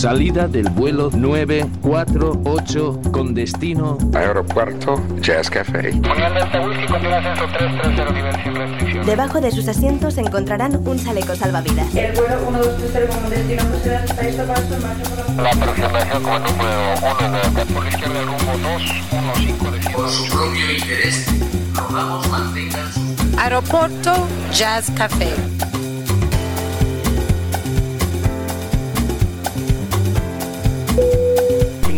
Salida del vuelo 948 con destino Aeropuerto Jazz Café. Debajo de sus asientos encontrarán un chaleco salvavidas. El vuelo 1230 con destino por la aproximación como número 1 de por la izquierda rumbo 215 de Por su propio interés, rogamos mantengan su Aeropuerto Jazz Café.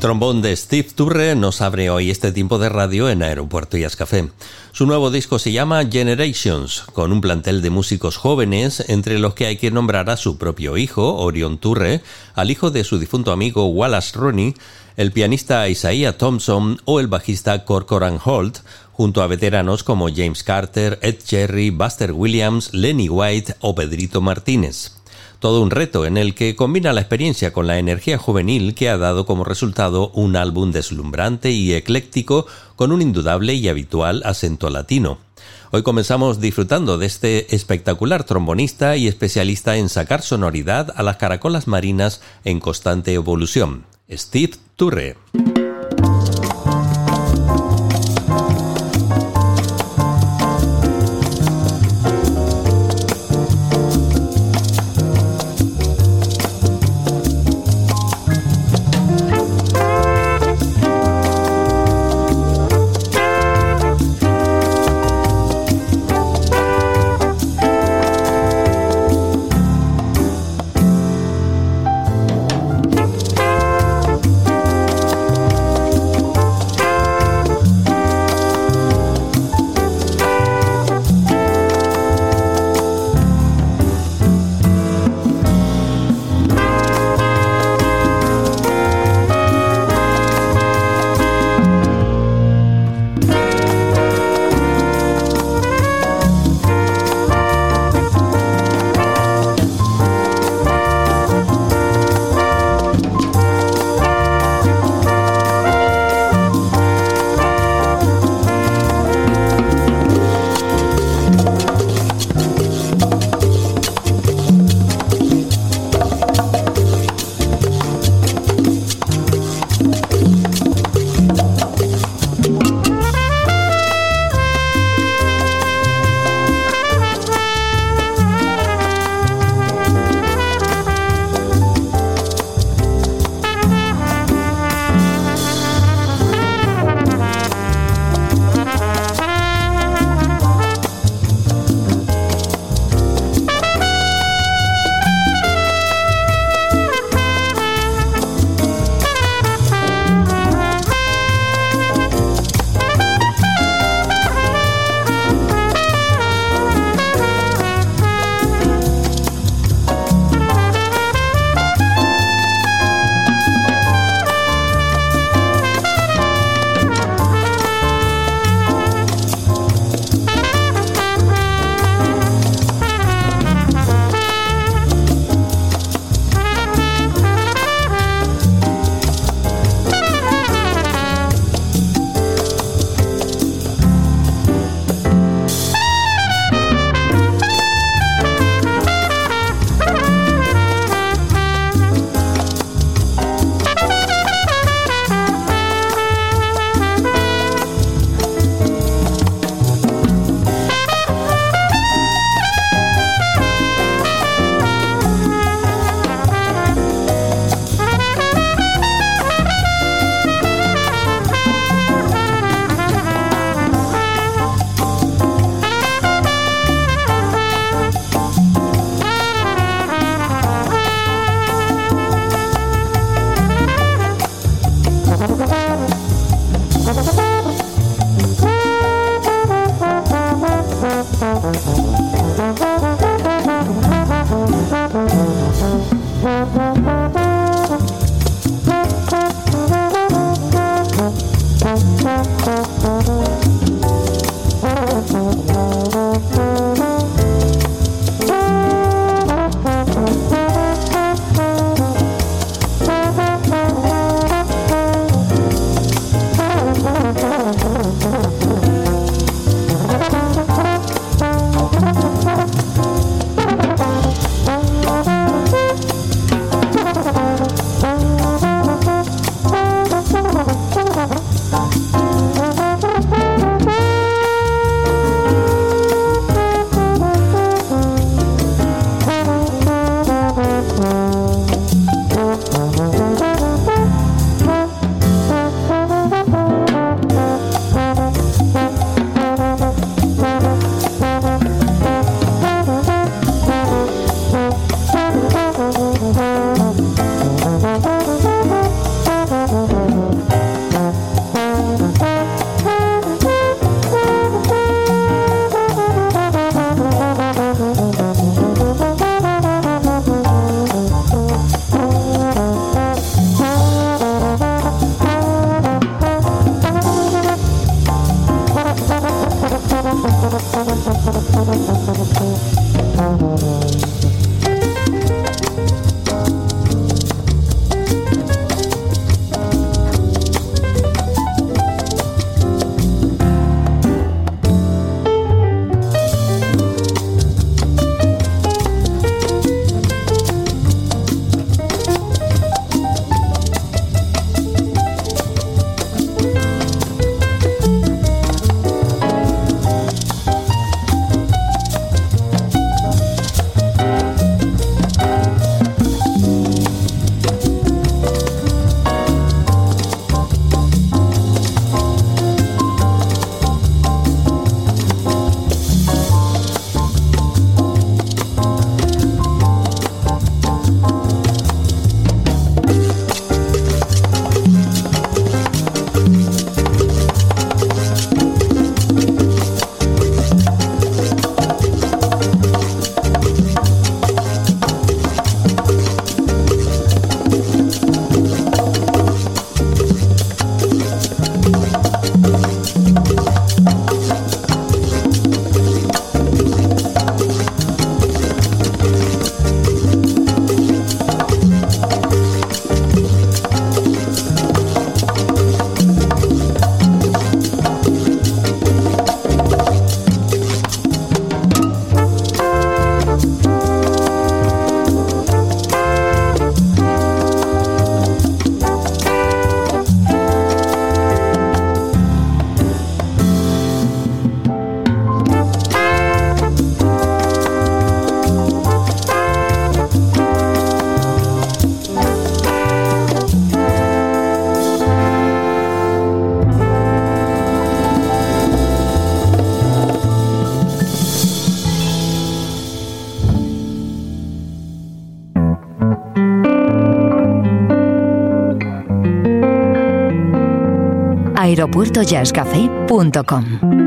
El trombón de Steve Turre nos abre hoy este tiempo de radio en Aeropuerto y Café. Su nuevo disco se llama Generations, con un plantel de músicos jóvenes, entre los que hay que nombrar a su propio hijo, Orion Turre, al hijo de su difunto amigo Wallace Rooney, el pianista Isaiah Thompson o el bajista Corcoran Holt, junto a veteranos como James Carter, Ed Cherry, Buster Williams, Lenny White o Pedrito Martínez. Todo un reto en el que combina la experiencia con la energía juvenil que ha dado como resultado un álbum deslumbrante y ecléctico con un indudable y habitual acento latino. Hoy comenzamos disfrutando de este espectacular trombonista y especialista en sacar sonoridad a las caracolas marinas en constante evolución, Steve Turre. aeropuertojazzcafé.com.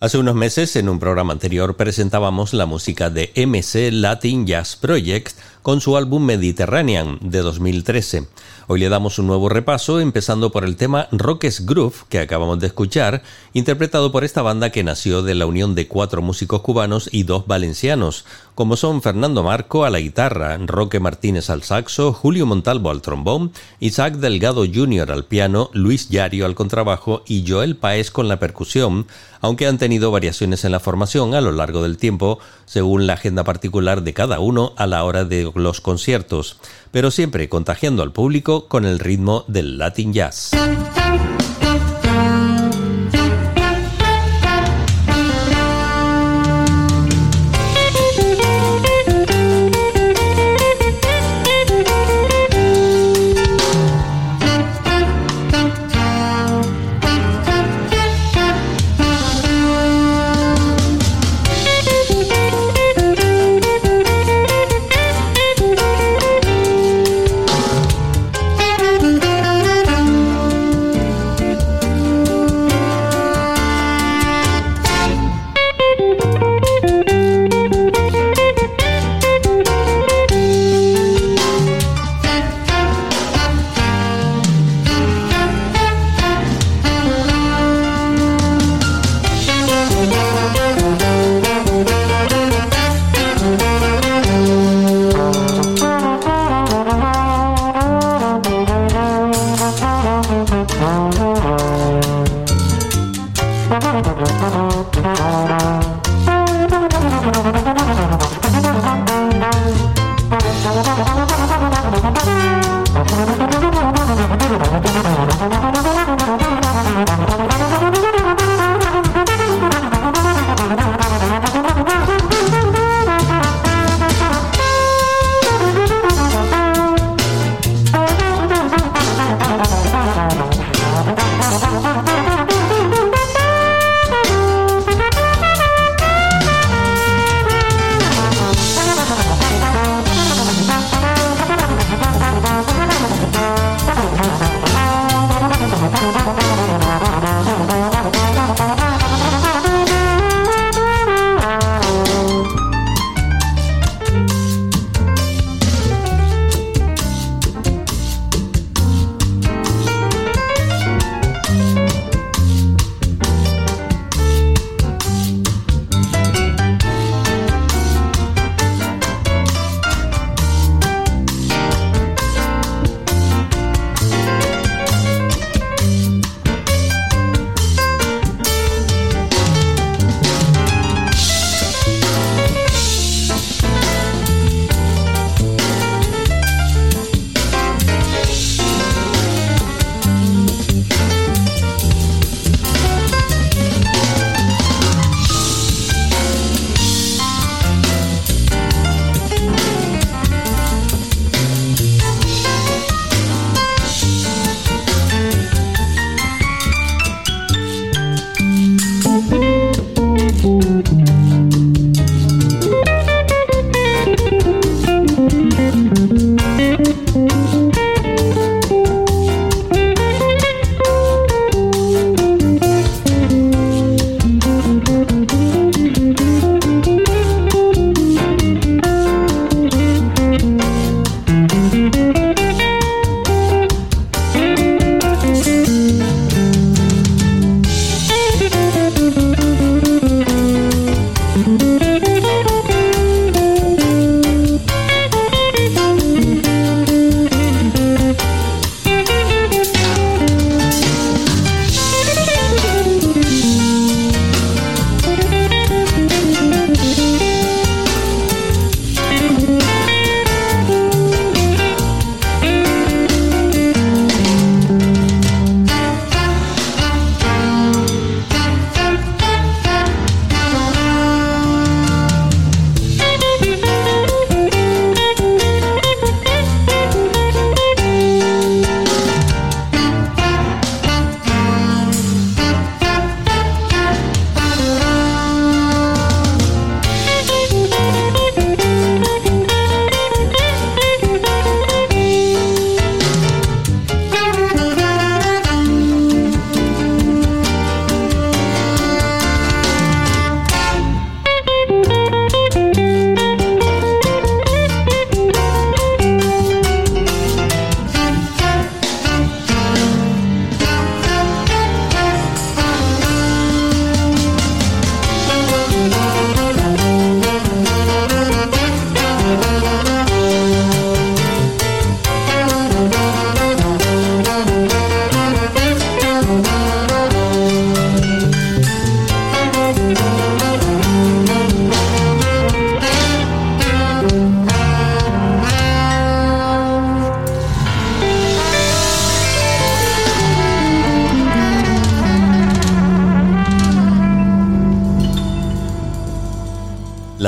Hace unos meses, en un programa anterior, presentábamos la música de MC Latin Jazz Project con su álbum Mediterranean de 2013. Hoy le damos un nuevo repaso, empezando por el tema Rockes Groove, que acabamos de escuchar, interpretado por esta banda que nació de la unión de cuatro músicos cubanos y dos valencianos, como son Fernando Marco a la guitarra, Roque Martínez al saxo, Julio Montalvo al trombón, Isaac Delgado Jr. al piano, Luis Yario al contrabajo y Joel Paez con la percusión, aunque han tenido variaciones en la formación a lo largo del tiempo, según la agenda particular de cada uno a la hora de los conciertos, pero siempre contagiando al público con el ritmo del Latin Jazz.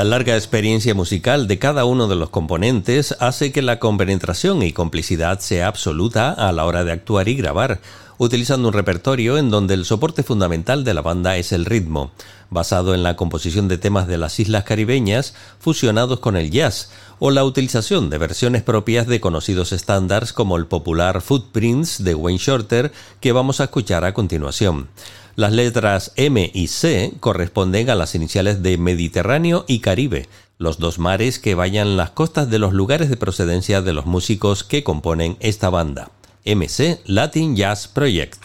La larga experiencia musical de cada uno de los componentes hace que la compenetración y complicidad sea absoluta a la hora de actuar y grabar, utilizando un repertorio en donde el soporte fundamental de la banda es el ritmo, basado en la composición de temas de las islas caribeñas fusionados con el jazz, o la utilización de versiones propias de conocidos estándares como el popular Footprints de Wayne Shorter que vamos a escuchar a continuación. Las letras M y C corresponden a las iniciales de Mediterráneo y Caribe, los dos mares que vayan las costas de los lugares de procedencia de los músicos que componen esta banda. MC Latin Jazz Project.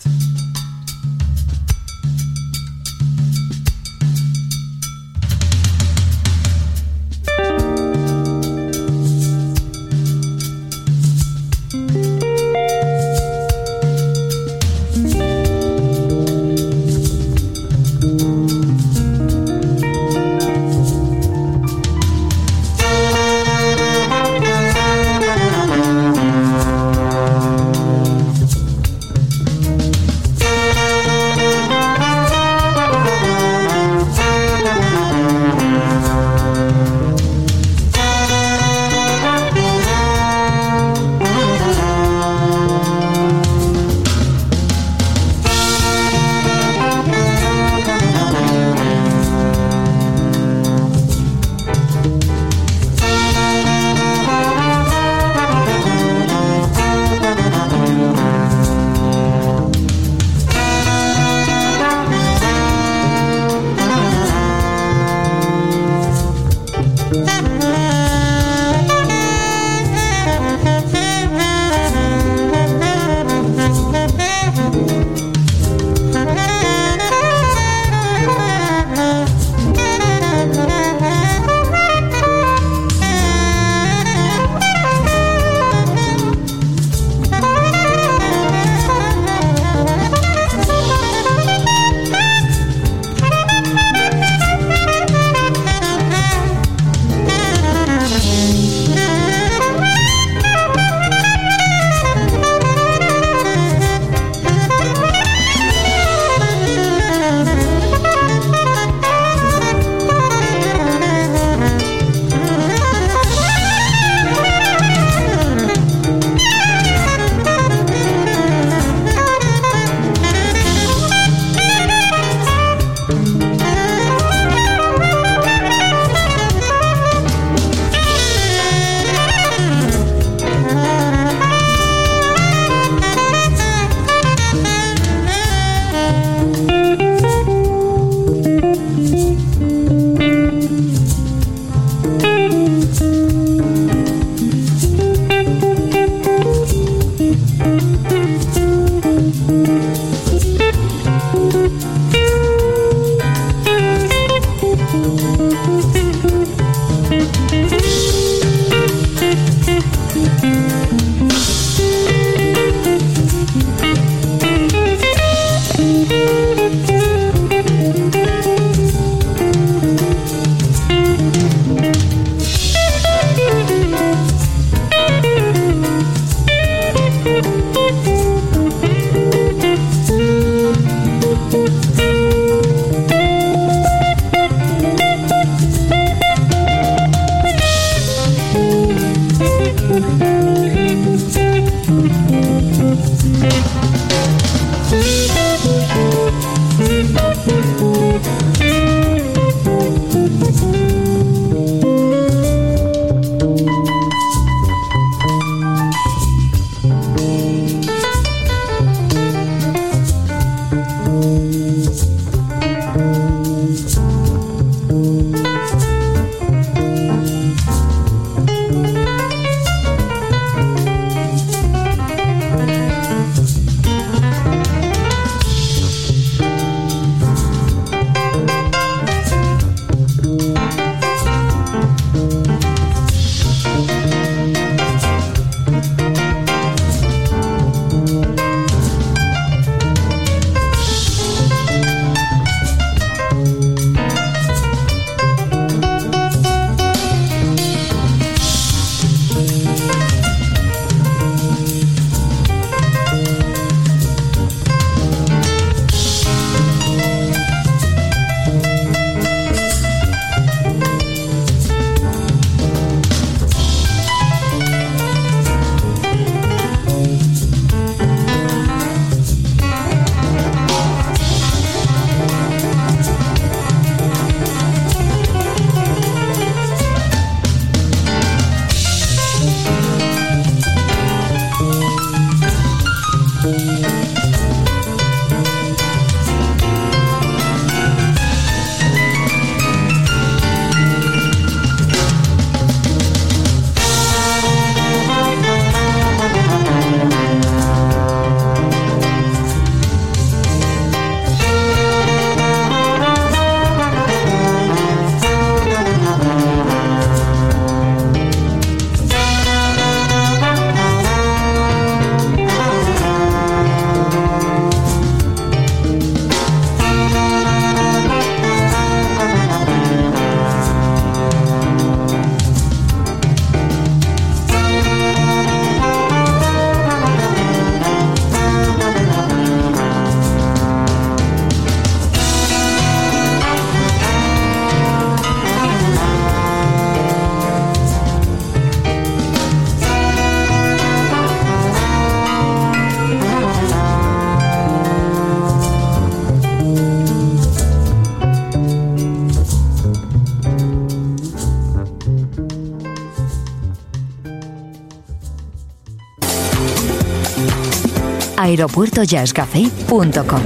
aeropuertojazzcafé.com.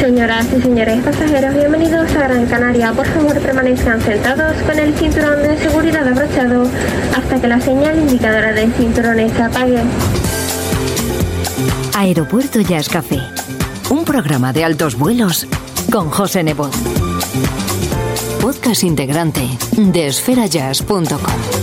Señoras y señores pasajeros, bienvenidos a Gran Canaria. Por favor, permanezcan sentados con el cinturón de seguridad abrochado hasta que la señal indicadora de cinturones se apague. Aeropuerto Jazz Café, un programa de altos vuelos con José Nebot. Podcast integrante de esferajazz.com.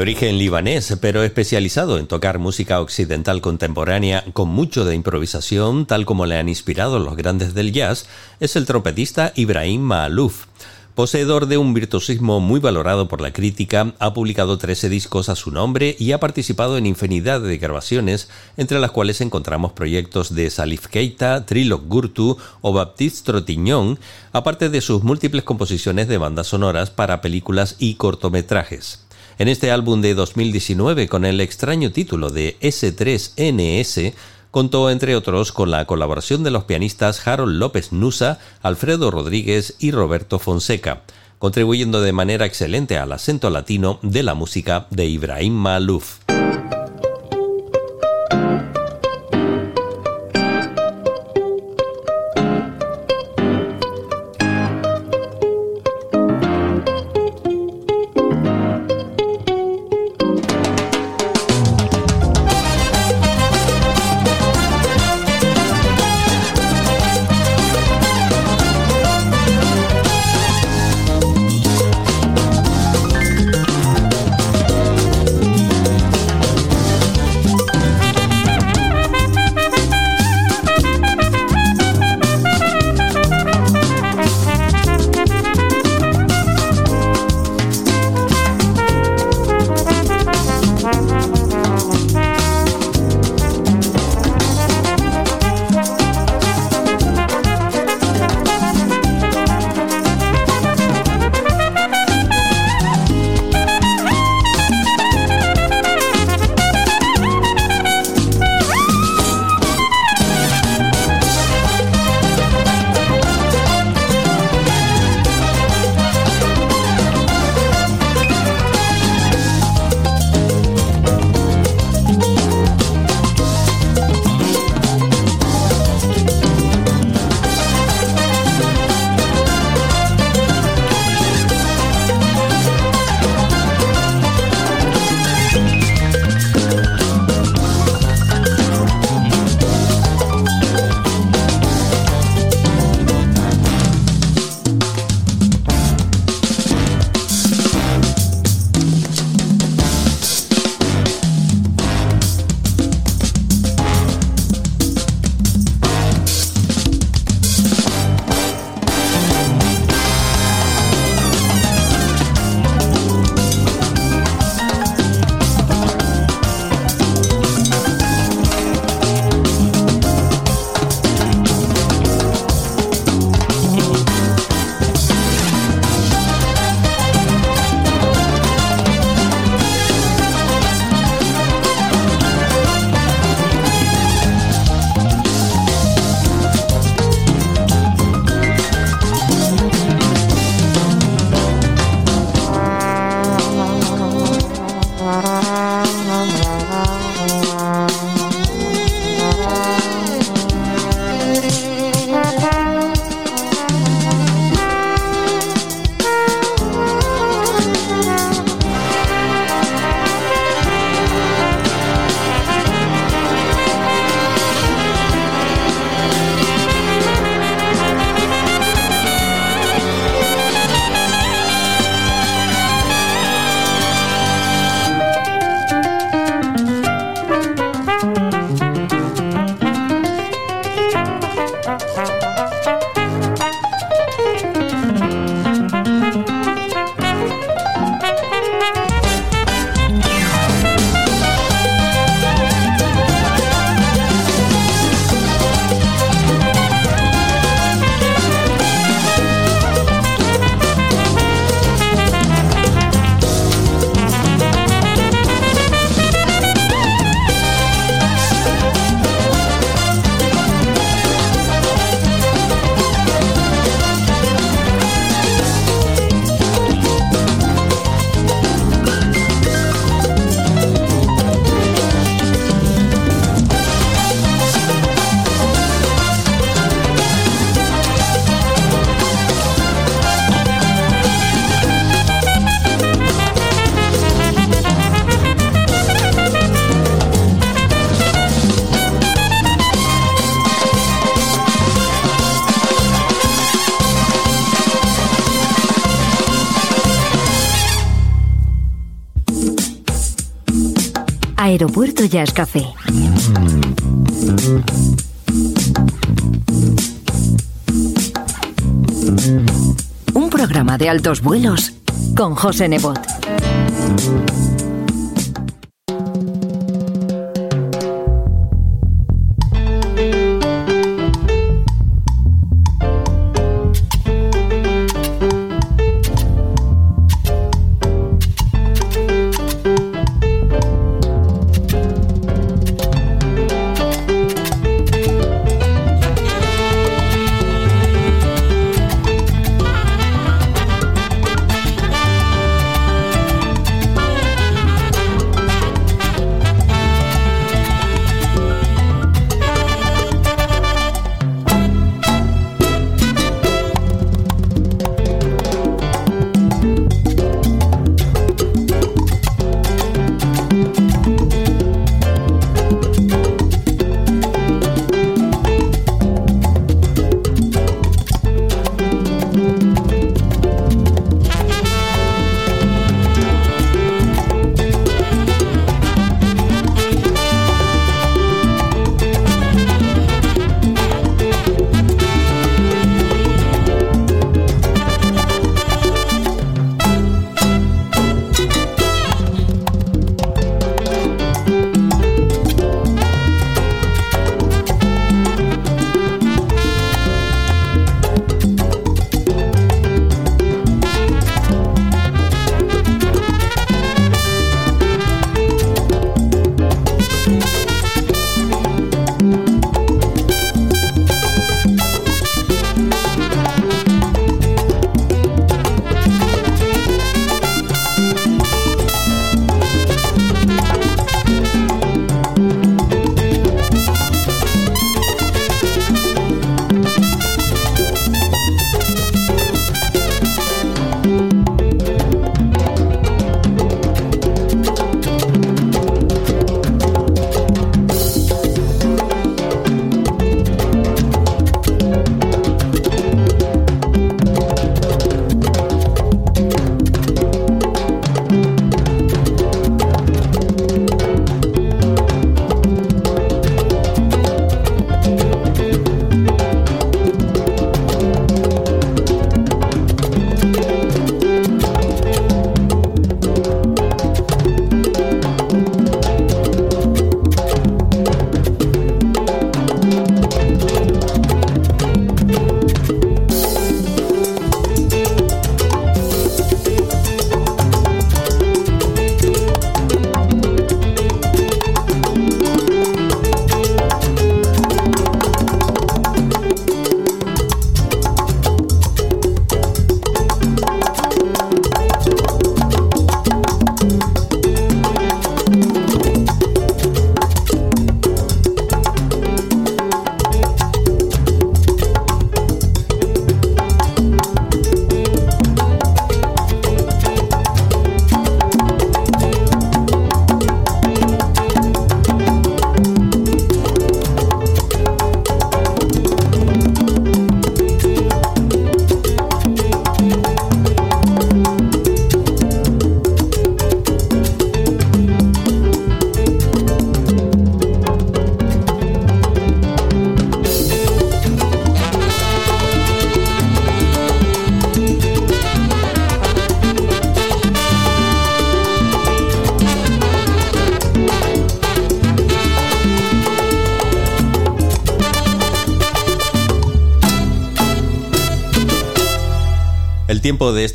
origen libanés, pero especializado en tocar música occidental contemporánea con mucho de improvisación, tal como le han inspirado los grandes del jazz, es el trompetista Ibrahim Maalouf. Poseedor de un virtuosismo muy valorado por la crítica, ha publicado 13 discos a su nombre y ha participado en infinidad de grabaciones, entre las cuales encontramos proyectos de Salif Keita, Trilog Gurtu o Baptiste Trotignon, aparte de sus múltiples composiciones de bandas sonoras para películas y cortometrajes. En este álbum de 2019, con el extraño título de S3NS, contó entre otros con la colaboración de los pianistas Harold López Nusa, Alfredo Rodríguez y Roberto Fonseca, contribuyendo de manera excelente al acento latino de la música de Ibrahim Malouf. Aeropuerto Jazz Café. Un programa de altos vuelos con José Nebot.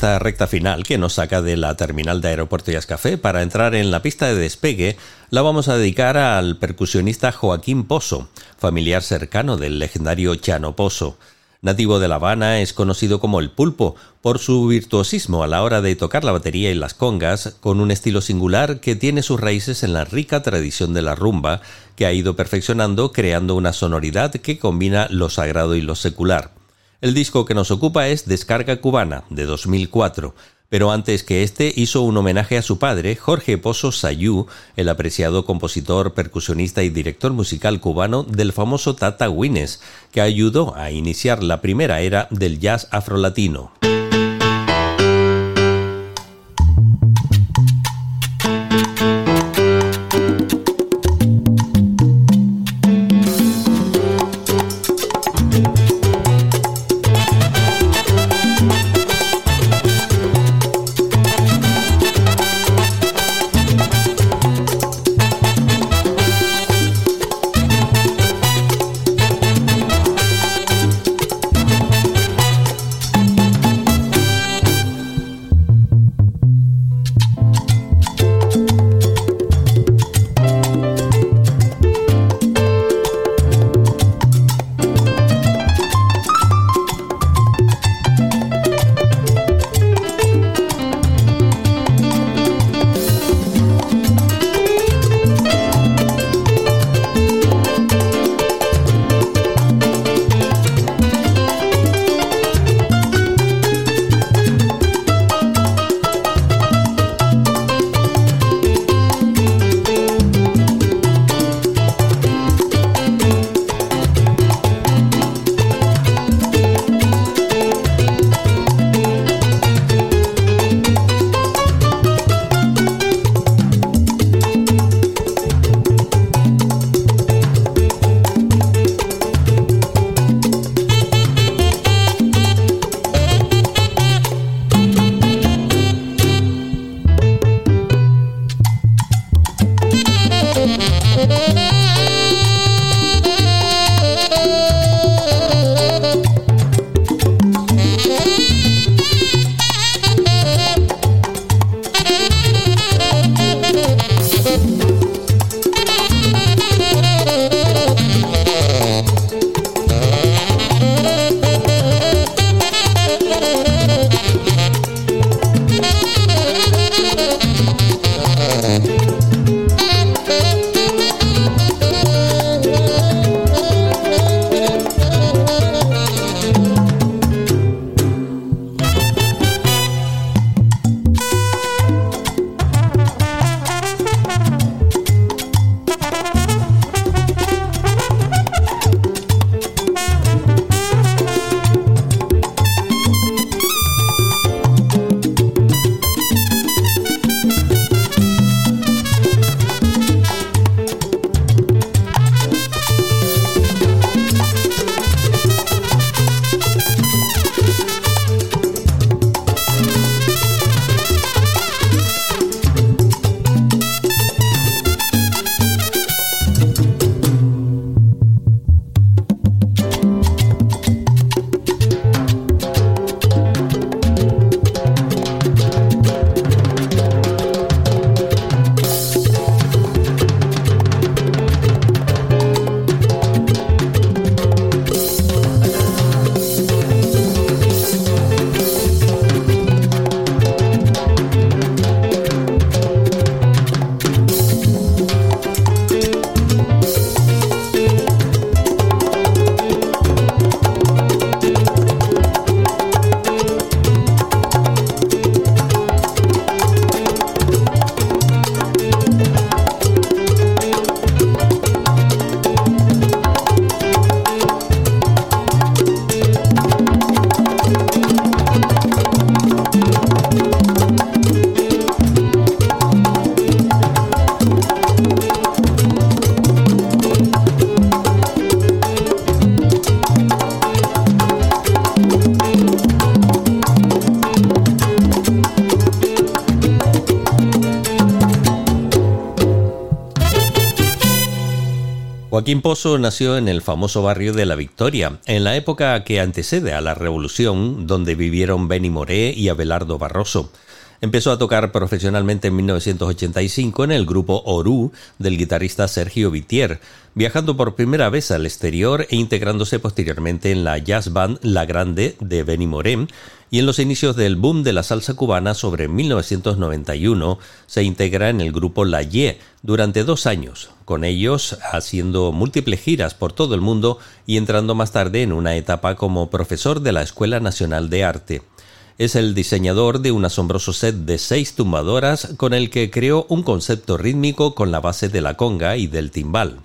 Esta recta final que nos saca de la terminal de Aeropuerto y Café para entrar en la pista de despegue la vamos a dedicar al percusionista Joaquín Pozo, familiar cercano del legendario Chano Pozo. Nativo de La Habana, es conocido como el pulpo por su virtuosismo a la hora de tocar la batería y las congas, con un estilo singular que tiene sus raíces en la rica tradición de la rumba, que ha ido perfeccionando creando una sonoridad que combina lo sagrado y lo secular. El disco que nos ocupa es Descarga Cubana, de 2004, pero antes que este hizo un homenaje a su padre, Jorge Pozo Sayú, el apreciado compositor, percusionista y director musical cubano del famoso Tata Wines, que ayudó a iniciar la primera era del jazz afrolatino. Joaquín Pozo nació en el famoso barrio de La Victoria, en la época que antecede a la Revolución, donde vivieron Benny Moré y Abelardo Barroso. Empezó a tocar profesionalmente en 1985 en el grupo Orú del guitarrista Sergio Vitier, viajando por primera vez al exterior e integrándose posteriormente en la jazz band La Grande de Benny Moré y en los inicios del boom de la salsa cubana sobre 1991 se integra en el grupo La Ye durante dos años, con ellos haciendo múltiples giras por todo el mundo y entrando más tarde en una etapa como profesor de la Escuela Nacional de Arte es el diseñador de un asombroso set de seis tumbadoras con el que creó un concepto rítmico con la base de la conga y del timbal.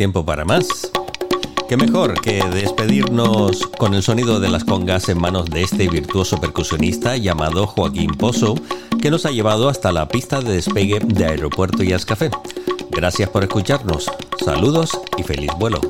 Tiempo para más. Qué mejor que despedirnos con el sonido de las congas en manos de este virtuoso percusionista llamado Joaquín Pozo, que nos ha llevado hasta la pista de despegue de Aeropuerto Jazz Café. Gracias por escucharnos. Saludos y feliz vuelo.